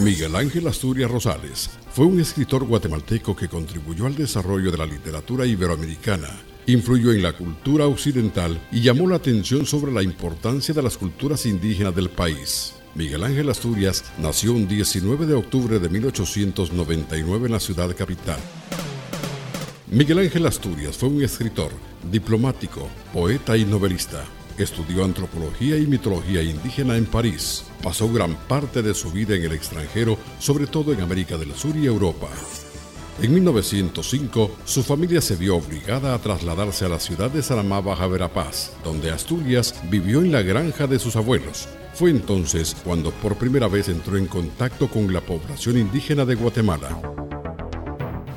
Miguel Ángel Asturias Rosales fue un escritor guatemalteco que contribuyó al desarrollo de la literatura iberoamericana, influyó en la cultura occidental y llamó la atención sobre la importancia de las culturas indígenas del país. Miguel Ángel Asturias nació un 19 de octubre de 1899 en la ciudad capital. Miguel Ángel Asturias fue un escritor, diplomático, poeta y novelista. Estudió antropología y mitología indígena en París. Pasó gran parte de su vida en el extranjero, sobre todo en América del Sur y Europa. En 1905, su familia se vio obligada a trasladarse a la ciudad de Saramá, Baja Verapaz, donde Asturias vivió en la granja de sus abuelos. Fue entonces cuando por primera vez entró en contacto con la población indígena de Guatemala.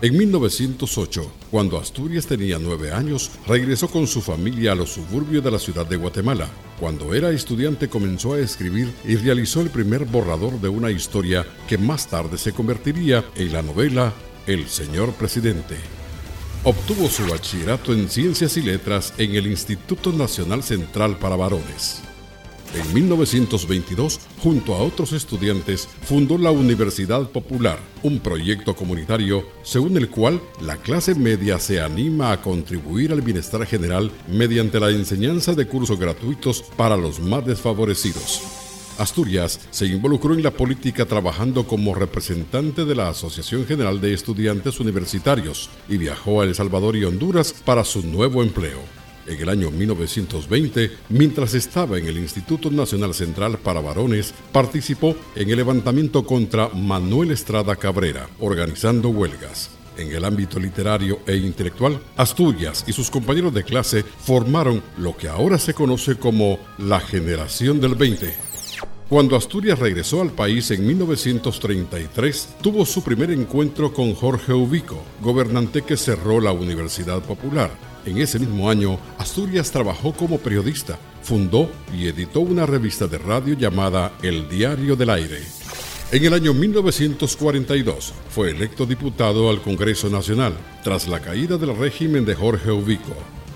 En 1908, cuando Asturias tenía nueve años, regresó con su familia a los suburbios de la ciudad de Guatemala. Cuando era estudiante comenzó a escribir y realizó el primer borrador de una historia que más tarde se convertiría en la novela El Señor Presidente. Obtuvo su bachillerato en Ciencias y Letras en el Instituto Nacional Central para Varones. En 1922, junto a otros estudiantes, fundó la Universidad Popular, un proyecto comunitario según el cual la clase media se anima a contribuir al bienestar general mediante la enseñanza de cursos gratuitos para los más desfavorecidos. Asturias se involucró en la política trabajando como representante de la Asociación General de Estudiantes Universitarios y viajó a El Salvador y Honduras para su nuevo empleo. En el año 1920, mientras estaba en el Instituto Nacional Central para Varones, participó en el levantamiento contra Manuel Estrada Cabrera, organizando huelgas. En el ámbito literario e intelectual, Asturias y sus compañeros de clase formaron lo que ahora se conoce como la generación del 20. Cuando Asturias regresó al país en 1933, tuvo su primer encuentro con Jorge Ubico, gobernante que cerró la Universidad Popular en ese mismo año, Asturias trabajó como periodista, fundó y editó una revista de radio llamada El Diario del Aire. En el año 1942 fue electo diputado al Congreso Nacional, tras la caída del régimen de Jorge Ubico.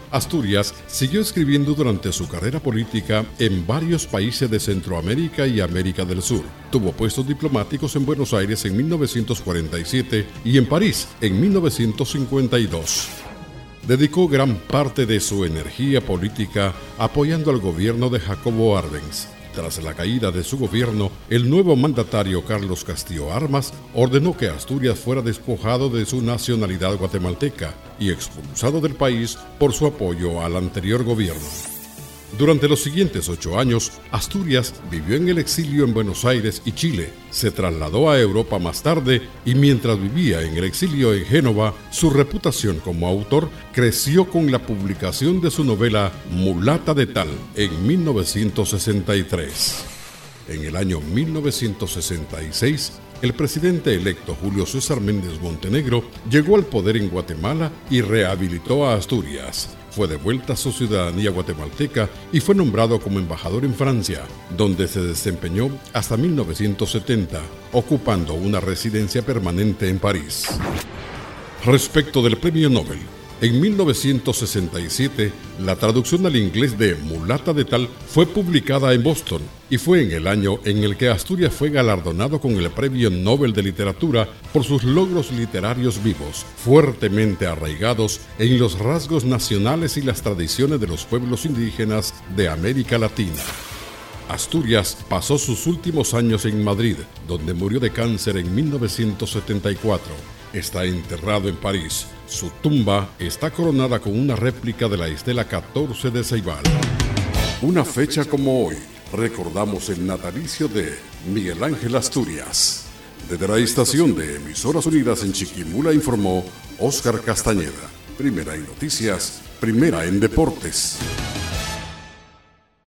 Asturias siguió escribiendo durante su carrera política en varios países de Centroamérica y América del Sur. Tuvo puestos diplomáticos en Buenos Aires en 1947 y en París en 1952 dedicó gran parte de su energía política apoyando al gobierno de Jacobo Arbenz. Tras la caída de su gobierno, el nuevo mandatario Carlos Castillo Armas ordenó que Asturias fuera despojado de su nacionalidad guatemalteca y expulsado del país por su apoyo al anterior gobierno. Durante los siguientes ocho años, Asturias vivió en el exilio en Buenos Aires y Chile, se trasladó a Europa más tarde y mientras vivía en el exilio en Génova, su reputación como autor creció con la publicación de su novela Mulata de Tal en 1963. En el año 1966, el presidente electo Julio César Méndez Montenegro llegó al poder en Guatemala y rehabilitó a Asturias fue devuelta su ciudadanía guatemalteca y fue nombrado como embajador en Francia, donde se desempeñó hasta 1970, ocupando una residencia permanente en París. Respecto del premio Nobel, en 1967, la traducción al inglés de Mulata de Tal fue publicada en Boston y fue en el año en el que Asturias fue galardonado con el Premio Nobel de Literatura por sus logros literarios vivos, fuertemente arraigados en los rasgos nacionales y las tradiciones de los pueblos indígenas de América Latina. Asturias pasó sus últimos años en Madrid, donde murió de cáncer en 1974 está enterrado en París. Su tumba está coronada con una réplica de la estela 14 de Ceibal. Una fecha como hoy, recordamos el natalicio de Miguel Ángel Asturias. Desde la estación de Emisoras Unidas en Chiquimula informó Óscar Castañeda. Primera en noticias, primera en deportes.